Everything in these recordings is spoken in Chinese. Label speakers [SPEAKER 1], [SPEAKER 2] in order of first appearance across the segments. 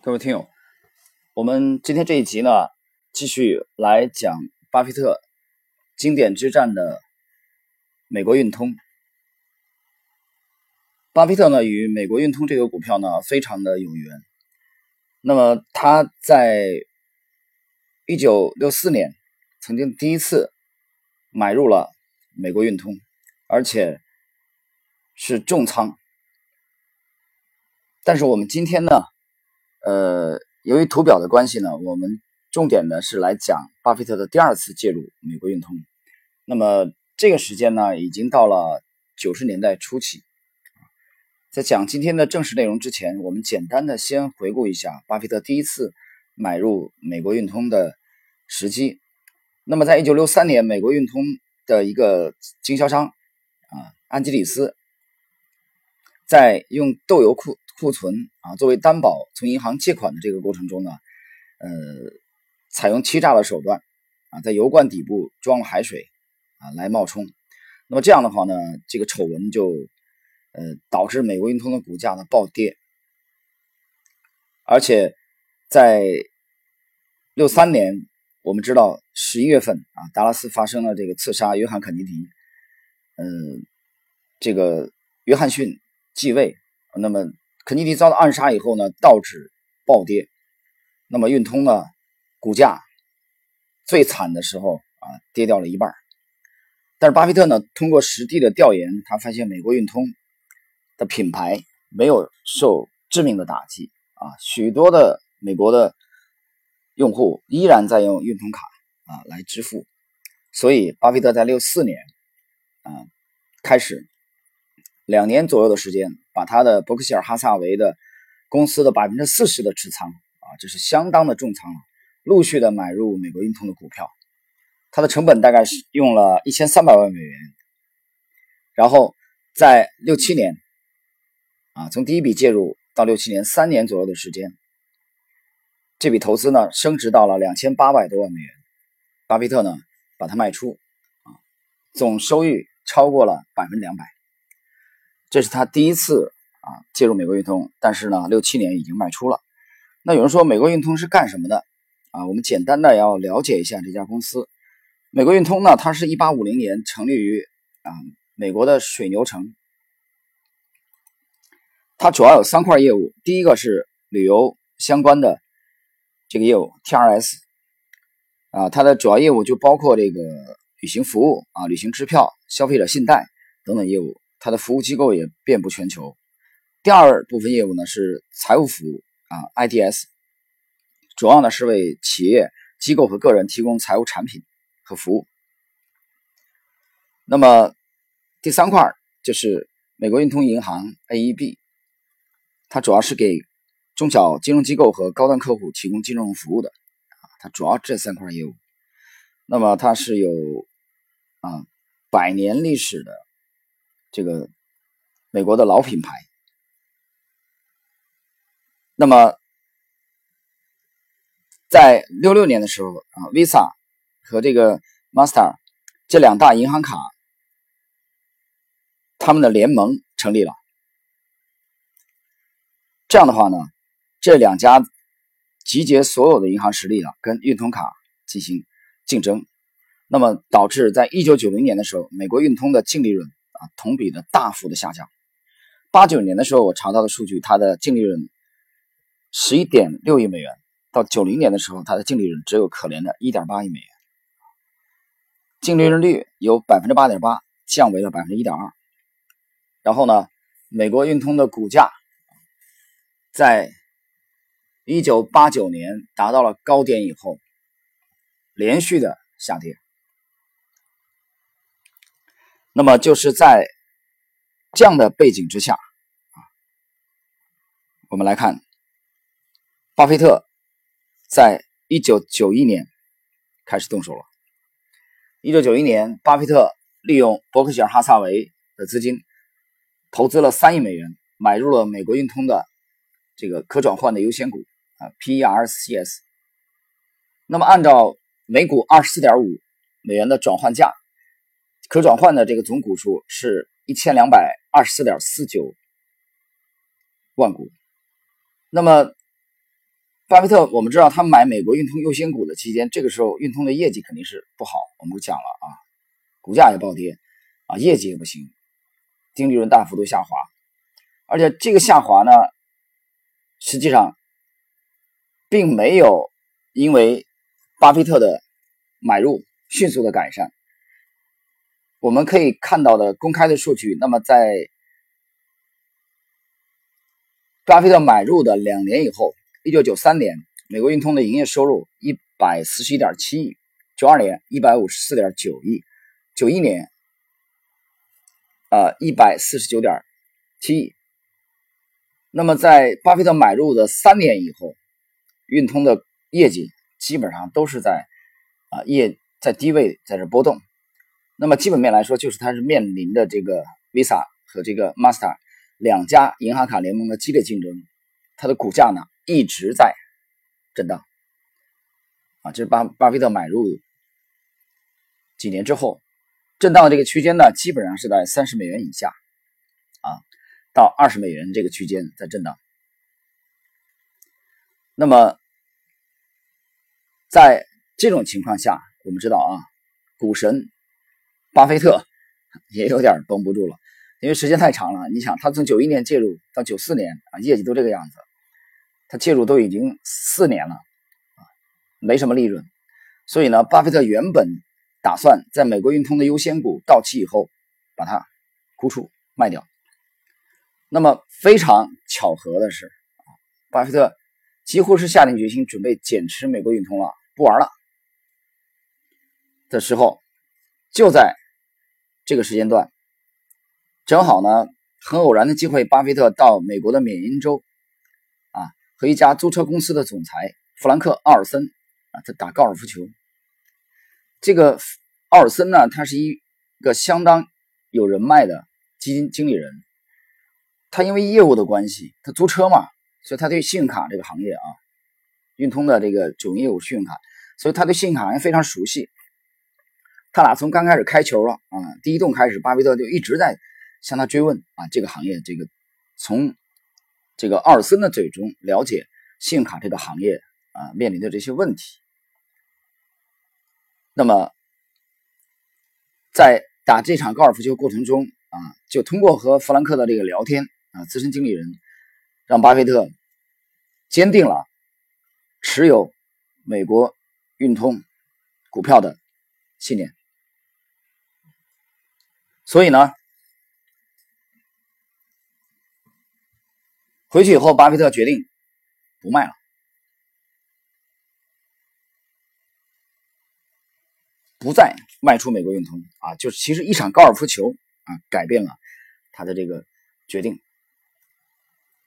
[SPEAKER 1] 各位听友，我们今天这一集呢，继续来讲巴菲特经典之战的美国运通。巴菲特呢，与美国运通这个股票呢，非常的有缘。那么他在一九六四年曾经第一次买入了美国运通，而且是重仓。但是我们今天呢？呃，由于图表的关系呢，我们重点呢是来讲巴菲特的第二次介入美国运通。那么这个时间呢，已经到了九十年代初期。在讲今天的正式内容之前，我们简单的先回顾一下巴菲特第一次买入美国运通的时机。那么，在一九六三年，美国运通的一个经销商啊，安吉里斯，在用豆油库。库存啊，作为担保从银行借款的这个过程中呢，呃，采用欺诈的手段啊，在油罐底部装了海水啊来冒充。那么这样的话呢，这个丑闻就呃导致美国运通的股价呢暴跌，而且在六三年，我们知道十一月份啊，达拉斯发生了这个刺杀约翰肯尼迪，嗯，这个约翰逊继位，那么。肯尼迪遭到暗杀以后呢，道指暴跌。那么运通呢，股价最惨的时候啊，跌掉了一半。但是巴菲特呢，通过实地的调研，他发现美国运通的品牌没有受致命的打击啊，许多的美国的用户依然在用运通卡啊来支付。所以巴菲特在六四年啊开始。两年左右的时间，把他的伯克希尔哈萨维的公司的百分之四十的持仓啊，这是相当的重仓了，陆续的买入美国运通的股票，它的成本大概是用了一千三百万美元，然后在六七年啊，从第一笔介入到六七年三年左右的时间，这笔投资呢升值到了两千八百多万美元，巴菲特呢把它卖出啊，总收益超过了百分之两百。这是他第一次啊介入美国运通，但是呢，六七年已经卖出了。那有人说美国运通是干什么的啊？我们简单的要了解一下这家公司。美国运通呢，它是一八五零年成立于啊美国的水牛城，它主要有三块业务。第一个是旅游相关的这个业务，TRS 啊，它的主要业务就包括这个旅行服务啊、旅行支票、消费者信贷等等业务。它的服务机构也遍布全球。第二部分业务呢是财务服务啊，IDS，主要呢是为企业、机构和个人提供财务产品和服务。那么第三块就是美国运通银行 AEB，它主要是给中小金融机构和高端客户提供金融服务的啊，它主要这三块业务。那么它是有啊百年历史的。这个美国的老品牌，那么在六六年的时候啊，Visa 和这个 Master 这两大银行卡，他们的联盟成立了。这样的话呢，这两家集结所有的银行实力啊，跟运通卡进行竞争，那么导致在一九九零年的时候，美国运通的净利润。啊，同比的大幅的下降。八九年的时候，我查到的数据，它的净利润十一点六亿美元；到九零年的时候，它的净利润只有可怜的一点八亿美元，净利润率由百分之八点八降为了百分之一点二。然后呢，美国运通的股价在一九八九年达到了高点以后，连续的下跌。那么就是在这样的背景之下，我们来看，巴菲特在一九九一年开始动手了。一九九一年，巴菲特利用伯克希尔哈萨维的资金，投资了三亿美元，买入了美国运通的这个可转换的优先股啊 （PERCS）。那么按照每股二十四点五美元的转换价。可转换的这个总股数是一千两百二十四点四九万股。那么巴菲特，我们知道他买美国运通优先股的期间，这个时候运通的业绩肯定是不好，我们讲了啊，股价也暴跌啊，业绩也不行，净利润大幅度下滑，而且这个下滑呢，实际上并没有因为巴菲特的买入迅速的改善。我们可以看到的公开的数据，那么在巴菲特买入的两年以后，一九九三年，美国运通的营业收入一百四十一点七亿，九二年一百五十四点九亿，九一年啊一百四十九点七亿。那么在巴菲特买入的三年以后，运通的业绩基本上都是在啊业在低位在这波动。那么基本面来说，就是它是面临的这个 Visa 和这个 Master 两家银行卡联盟的激烈竞争，它的股价呢一直在震荡。啊，这是巴巴菲特买入几年之后，震荡的这个区间呢，基本上是在三十美元以下，啊，到二十美元这个区间在震荡。那么在这种情况下，我们知道啊，股神。巴菲特也有点绷不住了，因为时间太长了。你想，他从九一年介入到九四年啊，业绩都这个样子，他介入都已经四年了啊，没什么利润。所以呢，巴菲特原本打算在美国运通的优先股到期以后把它沽出卖掉。那么非常巧合的是，巴菲特几乎是下定决心准备减持美国运通了，不玩了的时候，就在。这个时间段正好呢，很偶然的机会，巴菲特到美国的缅因州啊，和一家租车公司的总裁弗兰克·奥尔森啊，他打高尔夫球。这个奥尔森呢，他是一个相当有人脉的基金经理人。他因为业务的关系，他租车嘛，所以他对信用卡这个行业啊，运通的这个主营业务信用卡，所以他对信用卡行业非常熟悉。他俩从刚开始开球了啊，第一洞开始，巴菲特就一直在向他追问啊，这个行业，这个从这个奥尔森的嘴中了解信用卡这个行业啊面临的这些问题。那么，在打这场高尔夫球过程中啊，就通过和弗兰克的这个聊天啊，资深经理人让巴菲特坚定了持有美国运通股票的信念。所以呢，回去以后，巴菲特决定不卖了，不再卖出美国运通啊！就是其实一场高尔夫球啊，改变了他的这个决定。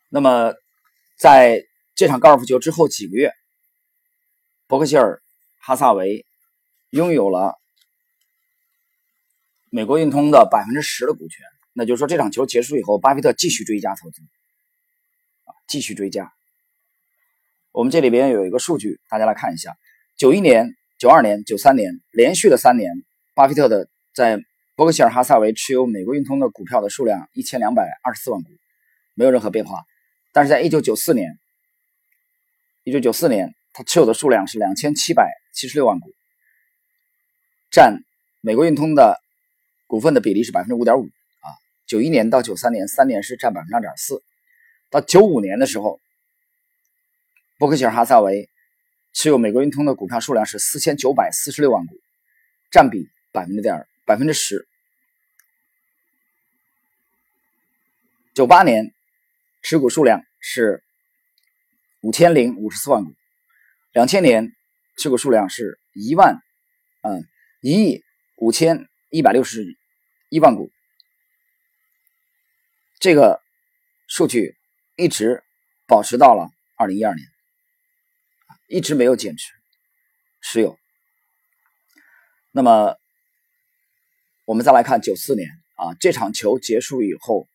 [SPEAKER 1] 那么，在这场高尔夫球之后几个月，伯克希尔哈萨维拥有了。美国运通的百分之十的股权，那就是说这场球结束以后，巴菲特继续追加投资，啊，继续追加。我们这里边有一个数据，大家来看一下：九一年、九二年、九三年连续的三年，巴菲特的在伯克希尔哈萨维持有美国运通的股票的数量一千两百二十四万股，没有任何变化。但是在一九九四年，一九九四年他持有的数量是两千七百七十六万股，占美国运通的。股份的比例是百分之五点五啊，九一年到九三年三年是占百分之二点四，到九五年的时候，伯克希尔哈撒韦持有美国运通的股票数量是四千九百四十六万股，占比百分之点百分之十。九八年持股数量是五千零五十四万股，两千年持股数量是一万嗯一亿五千一百六十。一万股，这个数据一直保持到了二零一二年，一直没有减持持有。那么，我们再来看九四年啊，这场球结束以后，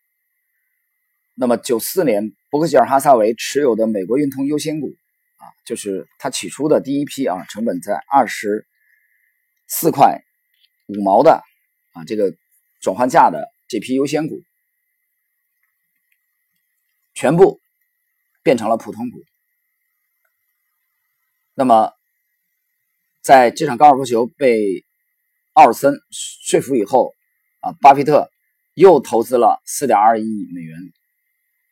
[SPEAKER 1] 那么九四年伯克希尔哈萨维持有的美国运通优先股啊，就是他起初的第一批啊，成本在二十四块五毛的啊，这个。转换价的这批优先股，全部变成了普通股。那么，在这场高尔夫球被奥尔森说服以后，啊，巴菲特又投资了四点二亿美元，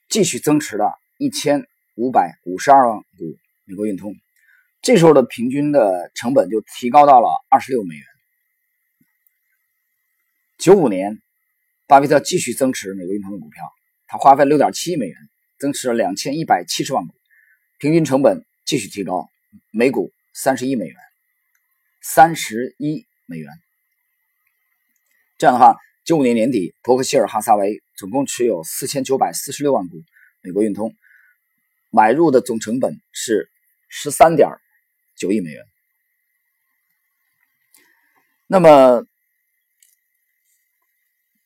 [SPEAKER 1] 继续增持了一千五百五十二万股美国运通。这时候的平均的成本就提高到了二十六美元。九五年，巴菲特继续增持美国运通的股票，他花费六点七亿美元增持了两千一百七十万股，平均成本继续提高。每股三十一美元，三十一美元。这样的话，九五年年底，伯克希尔哈撒韦总共持有四千九百四十六万股美国运通，买入的总成本是十三点九亿美元。那么，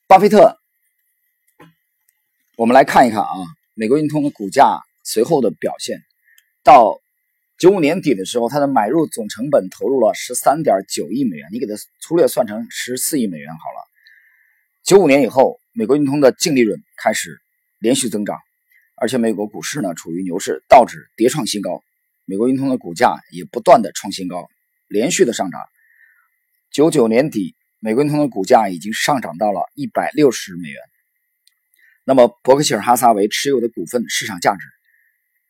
[SPEAKER 1] 巴菲特，我们来看一看啊，美国运通的股价随后的表现到。九五年底的时候，它的买入总成本投入了十三点九亿美元，你给它粗略算成十四亿美元好了。九五年以后，美国运通的净利润开始连续增长，而且美国股市呢处于牛市，道指跌创新高，美国运通的股价也不断的创新高，连续的上涨。九九年底，美国通的股价已经上涨到了一百六十美元。那么，伯克希尔哈撒韦持有的股份市场价值。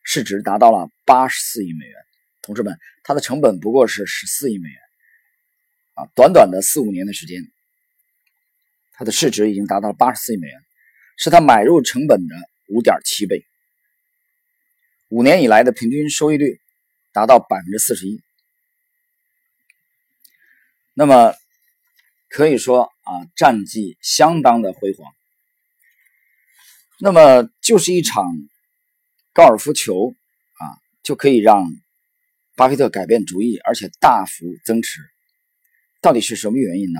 [SPEAKER 1] 市值达到了八十四亿美元，同志们，它的成本不过是十四亿美元，啊，短短的四五年的时间，它的市值已经达到了八十四亿美元，是它买入成本的五点七倍，五年以来的平均收益率达到百分之四十一，那么可以说啊，战绩相当的辉煌，那么就是一场。高尔夫球啊，就可以让巴菲特改变主意，而且大幅增持。到底是什么原因呢？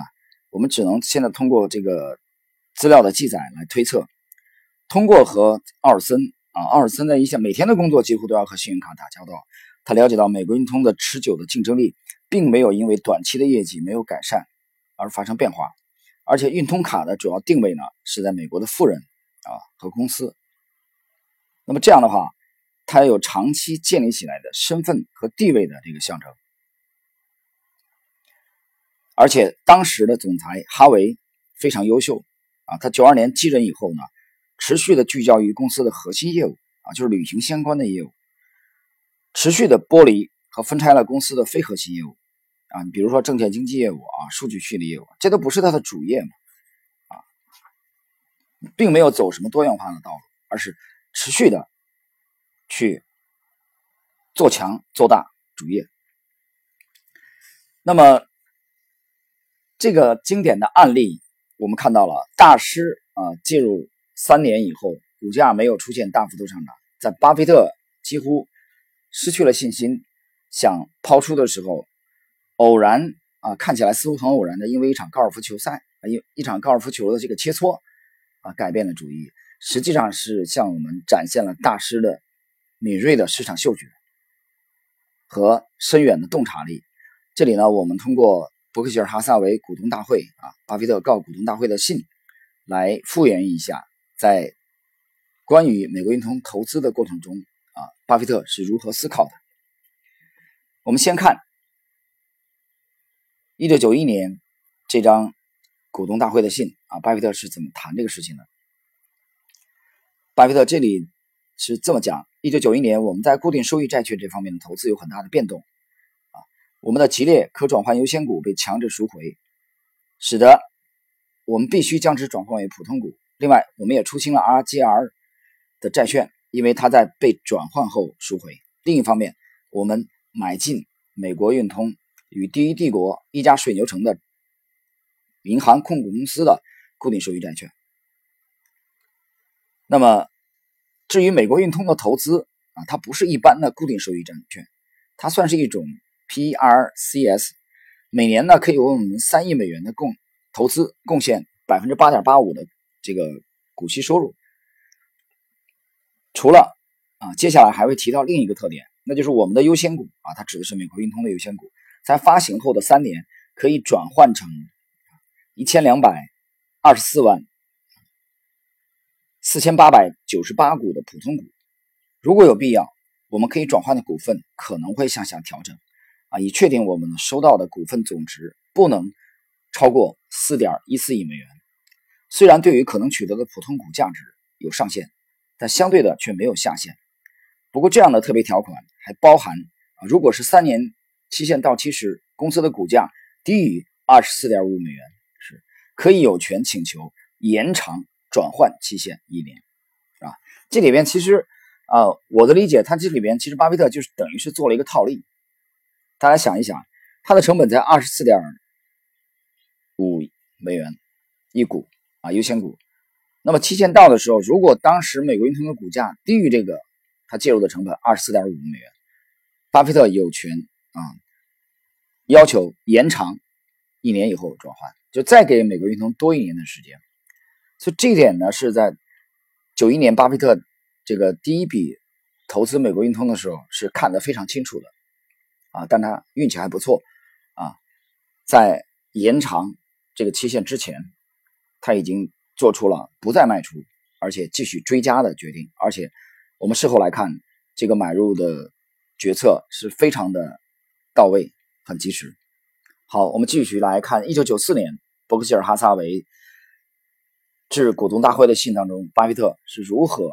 [SPEAKER 1] 我们只能现在通过这个资料的记载来推测。通过和奥尔森啊，奥尔森的一些每天的工作几乎都要和信用卡打交道。他了解到美国运通的持久的竞争力，并没有因为短期的业绩没有改善而发生变化。而且运通卡的主要定位呢，是在美国的富人啊和公司。那么这样的话，它有长期建立起来的身份和地位的这个象征，而且当时的总裁哈维非常优秀啊，他九二年继任以后呢，持续的聚焦于公司的核心业务啊，就是旅行相关的业务，持续的剥离和分拆了公司的非核心业务啊，比如说证券经纪业务啊、数据处理业务，这都不是他的主业嘛啊，并没有走什么多元化的道路，而是。持续的去做强做大主业。那么这个经典的案例，我们看到了大师啊进入三年以后，股价没有出现大幅度上涨，在巴菲特几乎失去了信心想抛出的时候，偶然啊看起来似乎很偶然的，因为一场高尔夫球赛啊一一场高尔夫球的这个切磋啊改变了主意。实际上是向我们展现了大师的敏锐的市场嗅觉和深远的洞察力。这里呢，我们通过伯克希尔哈撒韦股东大会啊，巴菲特告股东大会的信，来复原一下在关于美国运通投资的过程中啊，巴菲特是如何思考的。我们先看一九九一年这张股东大会的信啊，巴菲特是怎么谈这个事情的？巴菲特这里是这么讲：，一九九一年，我们在固定收益债券这方面的投资有很大的变动，啊，我们的吉列可转换优先股被强制赎回，使得我们必须将之转换为普通股。另外，我们也出清了 RGR 的债券，因为它在被转换后赎回。另一方面，我们买进美国运通与第一帝国一家水牛城的银行控股公司的固定收益债券。那么，至于美国运通的投资啊，它不是一般的固定收益债券，它算是一种 PRCS，每年呢可以为我们三亿美元的贡投资贡献百分之八点八五的这个股息收入。除了啊，接下来还会提到另一个特点，那就是我们的优先股啊，它指的是美国运通的优先股，在发行后的三年可以转换成一千两百二十四万。四千八百九十八股的普通股，如果有必要我们可以转换的股份可能会向下调整，啊，以确定我们收到的股份总值不能超过四点一四亿美元。虽然对于可能取得的普通股价值有上限，但相对的却没有下限。不过，这样的特别条款还包含啊，如果是三年期限到期时，公司的股价低于二十四点五美元，是可以有权请求延长转换期限一年，啊，这里边其实啊，我的理解，它这里边其实巴菲特就是等于是做了一个套利。大家想一想，它的成本在二十四点五美元一股啊，优先股。那么期限到的时候，如果当时美国运通的股价低于这个。他介入的成本二十四点五美元，巴菲特有权啊要求延长一年以后转换，就再给美国运通多一年的时间。所以这一点呢，是在九一年巴菲特这个第一笔投资美国运通的时候是看得非常清楚的啊，但他运气还不错啊，在延长这个期限之前，他已经做出了不再卖出，而且继续追加的决定，而且。我们事后来看，这个买入的决策是非常的到位，很及时。好，我们继续来看，一九九四年伯克希尔哈撒韦致股东大会的信当中，巴菲特是如何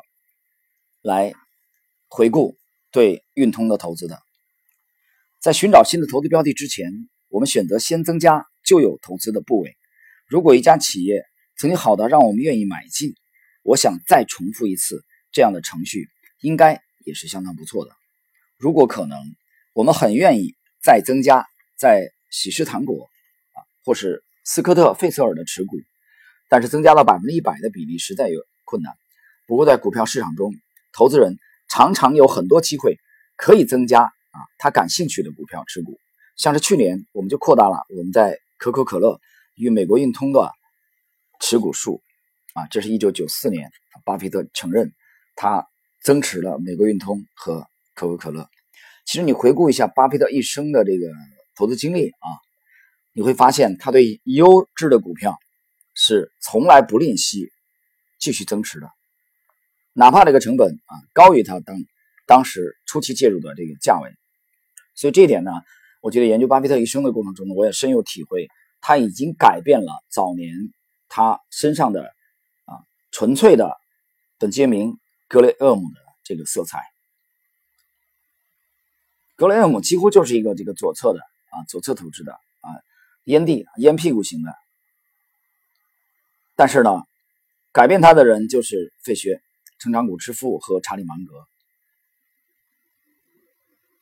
[SPEAKER 1] 来回顾对运通的投资的。在寻找新的投资标的之前，我们选择先增加旧有投资的部位。如果一家企业曾经好的让我们愿意买进，我想再重复一次这样的程序。应该也是相当不错的。如果可能，我们很愿意再增加在喜事糖果啊，或是斯科特费瑟尔的持股，但是增加到百分之一百的比例实在有困难。不过在股票市场中，投资人常常有很多机会可以增加啊他感兴趣的股票持股。像是去年我们就扩大了我们在可口可乐与美国运通的持股数啊，这是一九九四年，巴菲特承认他。增持了美国运通和可口可乐。其实你回顾一下巴菲特一生的这个投资经历啊，你会发现他对优质的股票是从来不吝惜继续增持的，哪怕这个成本啊高于他当当时初期介入的这个价位。所以这一点呢，我觉得研究巴菲特一生的过程中呢，我也深有体会。他已经改变了早年他身上的啊纯粹的本杰明。格雷厄姆的这个色彩，格雷厄姆几乎就是一个这个左侧的啊，左侧投资的啊，烟蒂烟屁股型的。但是呢，改变他的人就是费雪、成长股之父和查理芒格。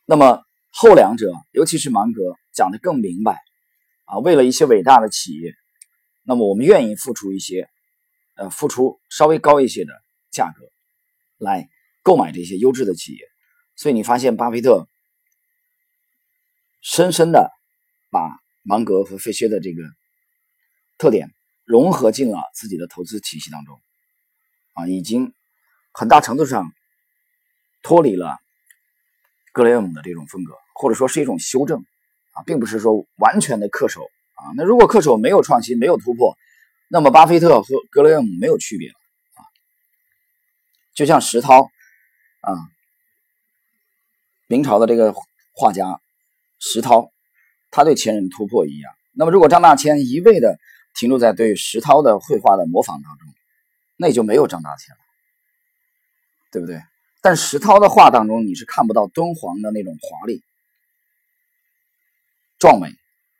[SPEAKER 1] 那么后两者，尤其是芒格讲的更明白啊，为了一些伟大的企业，那么我们愿意付出一些，呃，付出稍微高一些的价格。来购买这些优质的企业，所以你发现巴菲特深深的把芒格和费歇的这个特点融合进了自己的投资体系当中，啊，已经很大程度上脱离了格雷厄姆的这种风格，或者说是一种修正，啊，并不是说完全的恪守啊。那如果恪守没有创新，没有突破，那么巴菲特和格雷厄姆没有区别了。就像石涛啊，明朝的这个画家石涛，他对前人突破一样。那么，如果张大千一味的停留在对石涛的绘画的模仿当中，那也就没有张大千了，对不对？但石涛的画当中，你是看不到敦煌的那种华丽、壮美，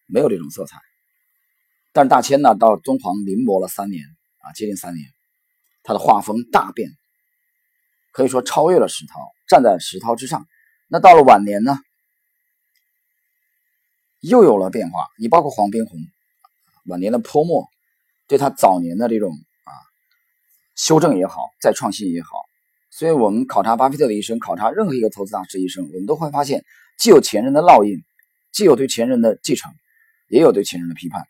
[SPEAKER 1] 没有这种色彩。但是大千呢，到敦煌临摹了三年啊，接近三年，他的画风大变。可以说超越了石涛，站在石涛之上。那到了晚年呢，又有了变化。你包括黄宾虹晚年的泼墨，对他早年的这种啊修正也好，再创新也好。所以我们考察巴菲特的一生，考察任何一个投资大师一生，我们都会发现，既有前人的烙印，既有对前人的继承，也有对前人的批判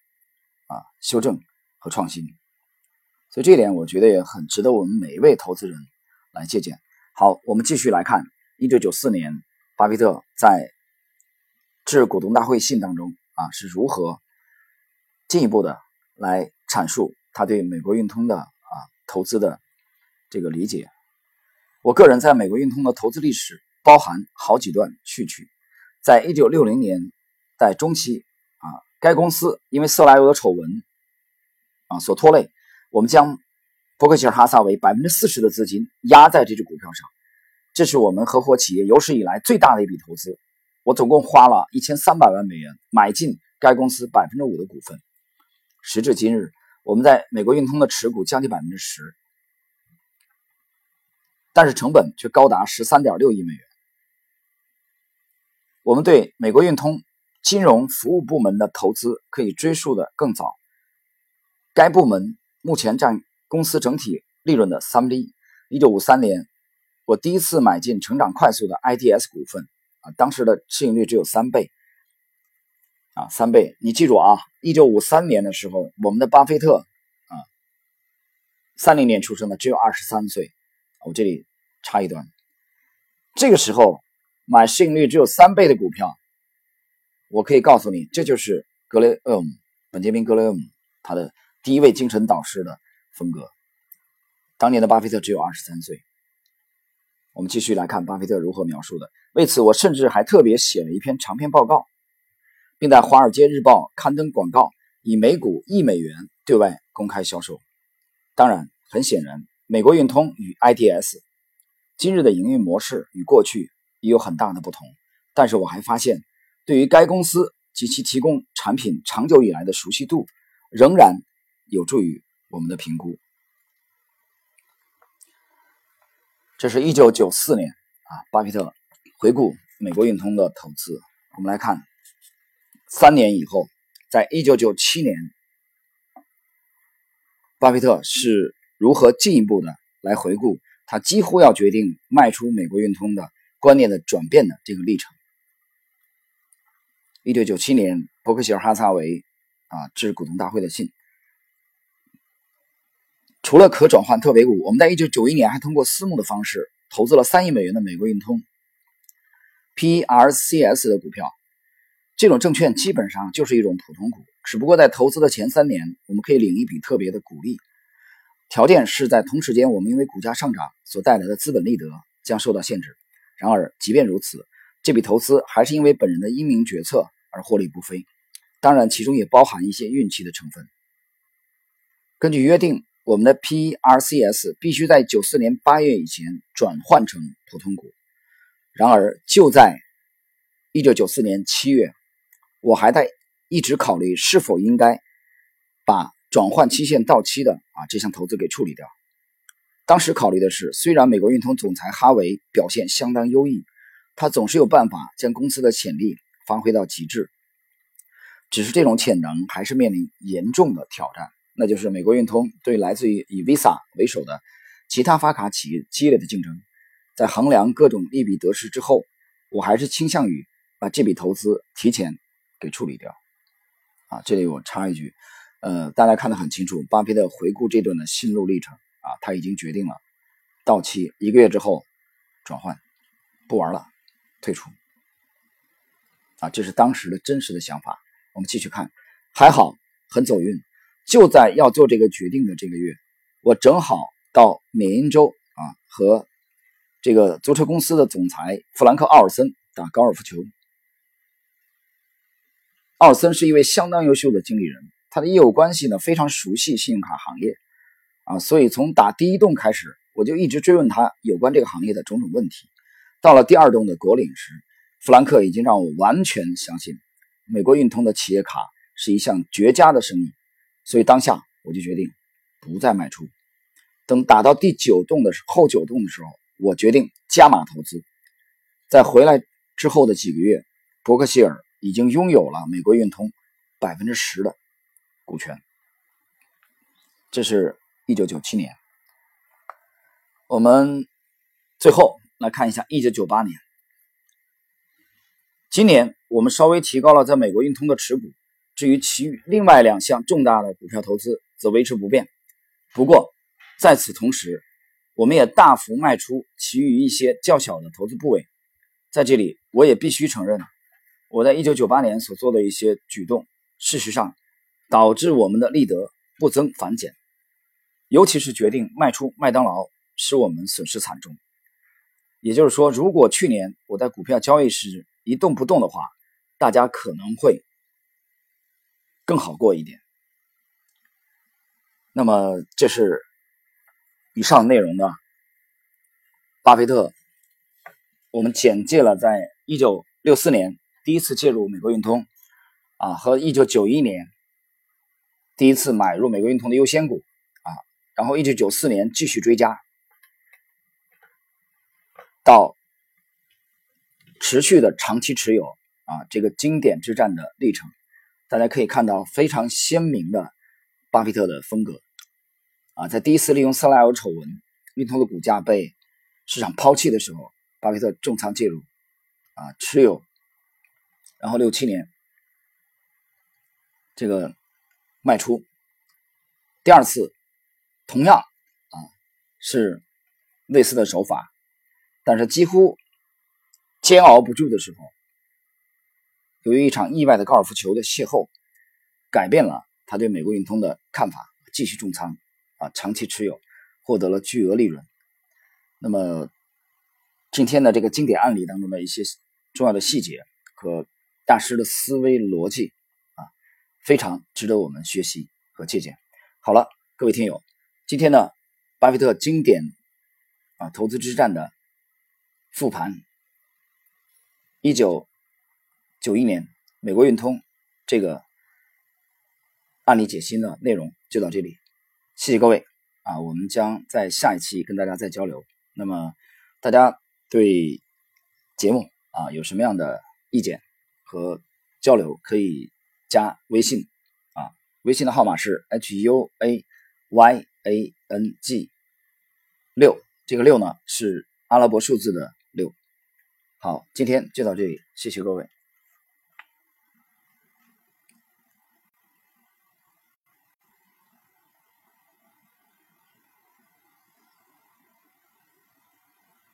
[SPEAKER 1] 啊修正和创新。所以这一点，我觉得也很值得我们每一位投资人。来借鉴。好，我们继续来看，一九九四年，巴菲特在致股东大会信当中啊，是如何进一步的来阐述他对美国运通的啊投资的这个理解。我个人在美国运通的投资历史包含好几段序曲。在一九六零年代中期啊，该公司因为色拉油的丑闻啊所拖累，我们将伯克希尔哈撒韦百分之四十的资金压在这只股票上，这是我们合伙企业有史以来最大的一笔投资。我总共花了一千三百万美元买进该公司百分之五的股份。时至今日，我们在美国运通的持股将近百分之十，但是成本却高达十三点六亿美元。我们对美国运通金融服务部门的投资可以追溯的更早，该部门目前占公司整体利润的三分之一。一九五三年，我第一次买进成长快速的 IDS 股份。当时的市盈率只有三倍，啊，三倍。你记住啊，一九五三年的时候，我们的巴菲特啊，三零年出生的，只有二十三岁。我这里插一段，这个时候买市盈率只有三倍的股票，我可以告诉你，这就是格雷厄姆，本杰明·格雷厄姆他的第一位精神导师的风格。当年的巴菲特只有二十三岁。我们继续来看巴菲特如何描述的。为此，我甚至还特别写了一篇长篇报告，并在《华尔街日报》刊登广告，以每股一美元对外公开销售。当然，很显然，美国运通与 ITS 今日的营运模式与过去也有很大的不同。但是，我还发现，对于该公司及其提供产品长久以来的熟悉度，仍然有助于我们的评估。这是一九九四年啊，巴菲特回顾美国运通的投资。我们来看，三年以后，在一九九七年，巴菲特是如何进一步的来回顾他几乎要决定卖出美国运通的观念的转变的这个历程。一九九七年，伯克希尔哈撒韦啊致股东大会的信。除了可转换特别股，我们在一九九一年还通过私募的方式投资了三亿美元的美国运通 （PRCS） 的股票。这种证券基本上就是一种普通股，只不过在投资的前三年，我们可以领一笔特别的股利，条件是在同时间我们因为股价上涨所带来的资本利得将受到限制。然而，即便如此，这笔投资还是因为本人的英明决策而获利不菲。当然，其中也包含一些运气的成分。根据约定。我们的 PERCS 必须在九四年八月以前转换成普通股。然而，就在一九九四年七月，我还在一直考虑是否应该把转换期限到期的啊这项投资给处理掉。当时考虑的是，虽然美国运通总裁哈维表现相当优异，他总是有办法将公司的潜力发挥到极致，只是这种潜能还是面临严重的挑战。那就是美国运通对来自于以 Visa 为首的其他发卡企业激烈的竞争，在衡量各种利弊得失之后，我还是倾向于把这笔投资提前给处理掉。啊，这里我插一句，呃，大家看得很清楚，巴菲特回顾这段的心路历程啊，他已经决定了到期一个月之后转换，不玩了，退出。啊，这是当时的真实的想法。我们继续看，还好，很走运。就在要做这个决定的这个月，我正好到缅因州啊，和这个租车公司的总裁弗兰克·奥尔森打高尔夫球。奥尔森是一位相当优秀的经理人，他的业务关系呢非常熟悉信用卡行业啊，所以从打第一栋开始，我就一直追问他有关这个行业的种种问题。到了第二栋的国领时，弗兰克已经让我完全相信，美国运通的企业卡是一项绝佳的生意。所以当下我就决定不再卖出。等打到第九洞的时后九洞的时候，我决定加码投资。在回来之后的几个月，伯克希尔已经拥有了美国运通百分之十的股权。这是一九九七年。我们最后来看一下一九九八年。今年我们稍微提高了在美国运通的持股。至于其余另外两项重大的股票投资则维持不变。不过，在此同时，我们也大幅卖出其余一些较小的投资部位。在这里，我也必须承认，我在1998年所做的一些举动，事实上导致我们的利得不增反减。尤其是决定卖出麦当劳，使我们损失惨重。也就是说，如果去年我在股票交易时一动不动的话，大家可能会更好过一点。那么，这是以上内容呢。巴菲特，我们简介了在一九六四年第一次介入美国运通，啊，和一九九一年第一次买入美国运通的优先股，啊，然后一九九四年继续追加，到持续的长期持有，啊，这个经典之战的历程，大家可以看到非常鲜明的巴菲特的风格，啊，在第一次利用色拉尔丑闻，运通的股价被。市场抛弃的时候，巴菲特重仓介入，啊，持有，然后六七年，这个卖出。第二次，同样啊是类似的手法，但是几乎煎熬不住的时候，由于一场意外的高尔夫球的邂逅，改变了他对美国运通的看法，继续重仓，啊，长期持有，获得了巨额利润。那么，今天的这个经典案例当中的一些重要的细节和大师的思维逻辑啊，非常值得我们学习和借鉴。好了，各位听友，今天呢，巴菲特经典啊投资之战的复盘，一九九一年美国运通这个案例解析的内容就到这里，谢谢各位啊，我们将在下一期跟大家再交流。那么，大家对节目啊有什么样的意见和交流，可以加微信啊，微信的号码是 h u a y a n g 六，这个六呢是阿拉伯数字的六。好，今天就到这里，谢谢各位。